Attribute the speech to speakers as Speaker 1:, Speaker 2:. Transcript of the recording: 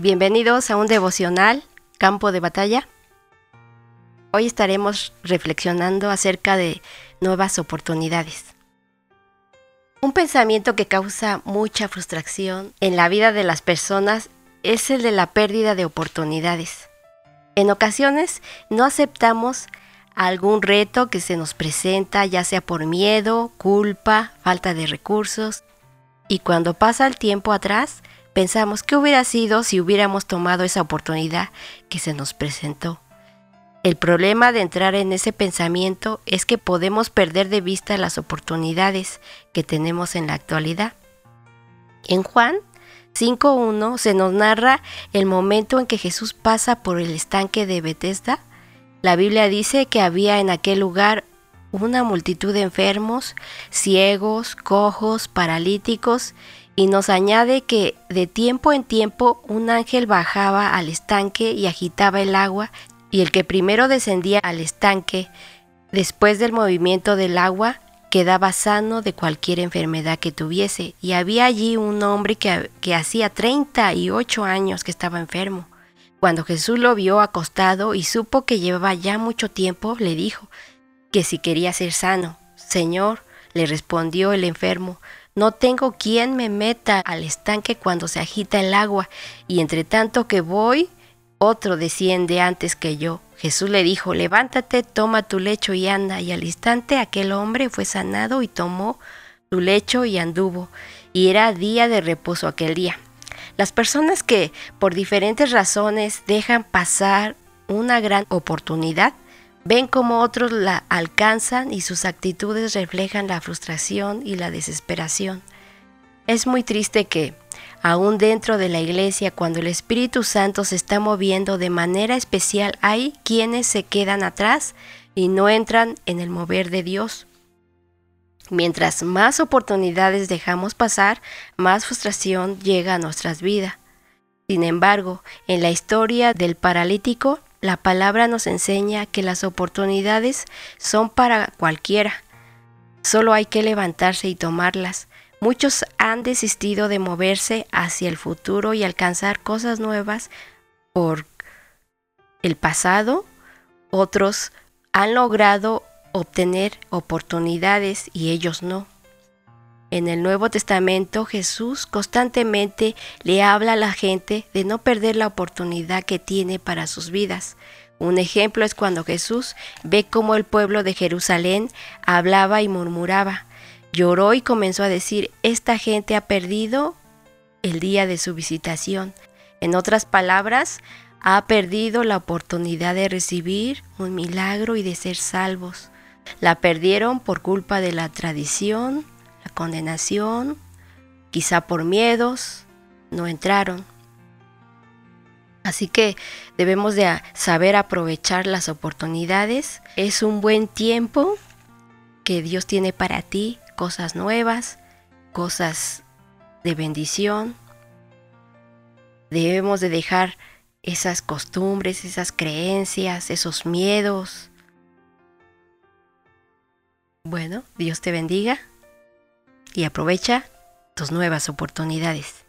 Speaker 1: Bienvenidos a un devocional Campo de Batalla. Hoy estaremos reflexionando acerca de nuevas oportunidades. Un pensamiento que causa mucha frustración en la vida de las personas es el de la pérdida de oportunidades. En ocasiones no aceptamos algún reto que se nos presenta, ya sea por miedo, culpa, falta de recursos, y cuando pasa el tiempo atrás, Pensamos qué hubiera sido si hubiéramos tomado esa oportunidad que se nos presentó. El problema de entrar en ese pensamiento es que podemos perder de vista las oportunidades que tenemos en la actualidad. En Juan 5.1 se nos narra el momento en que Jesús pasa por el estanque de Bethesda. La Biblia dice que había en aquel lugar una multitud de enfermos, ciegos, cojos, paralíticos y nos añade que de tiempo en tiempo un ángel bajaba al estanque y agitaba el agua, y el que primero descendía al estanque, después del movimiento del agua, quedaba sano de cualquier enfermedad que tuviese. Y había allí un hombre que, que hacía 38 años que estaba enfermo. Cuando Jesús lo vio acostado y supo que llevaba ya mucho tiempo, le dijo que si quería ser sano. Señor, le respondió el enfermo, no tengo quien me meta al estanque cuando se agita el agua, y entre tanto que voy, otro desciende antes que yo. Jesús le dijo, levántate, toma tu lecho y anda. Y al instante aquel hombre fue sanado y tomó su lecho y anduvo. Y era día de reposo aquel día. Las personas que por diferentes razones dejan pasar una gran oportunidad, Ven cómo otros la alcanzan y sus actitudes reflejan la frustración y la desesperación. Es muy triste que, aún dentro de la iglesia, cuando el Espíritu Santo se está moviendo de manera especial, hay quienes se quedan atrás y no entran en el mover de Dios. Mientras más oportunidades dejamos pasar, más frustración llega a nuestras vidas. Sin embargo, en la historia del paralítico, la palabra nos enseña que las oportunidades son para cualquiera. Solo hay que levantarse y tomarlas. Muchos han desistido de moverse hacia el futuro y alcanzar cosas nuevas por el pasado. Otros han logrado obtener oportunidades y ellos no. En el Nuevo Testamento Jesús constantemente le habla a la gente de no perder la oportunidad que tiene para sus vidas. Un ejemplo es cuando Jesús ve cómo el pueblo de Jerusalén hablaba y murmuraba. Lloró y comenzó a decir, esta gente ha perdido el día de su visitación. En otras palabras, ha perdido la oportunidad de recibir un milagro y de ser salvos. La perdieron por culpa de la tradición, condenación, quizá por miedos, no entraron. Así que debemos de saber aprovechar las oportunidades. Es un buen tiempo que Dios tiene para ti, cosas nuevas, cosas de bendición. Debemos de dejar esas costumbres, esas creencias, esos miedos. Bueno, Dios te bendiga y aprovecha tus nuevas oportunidades.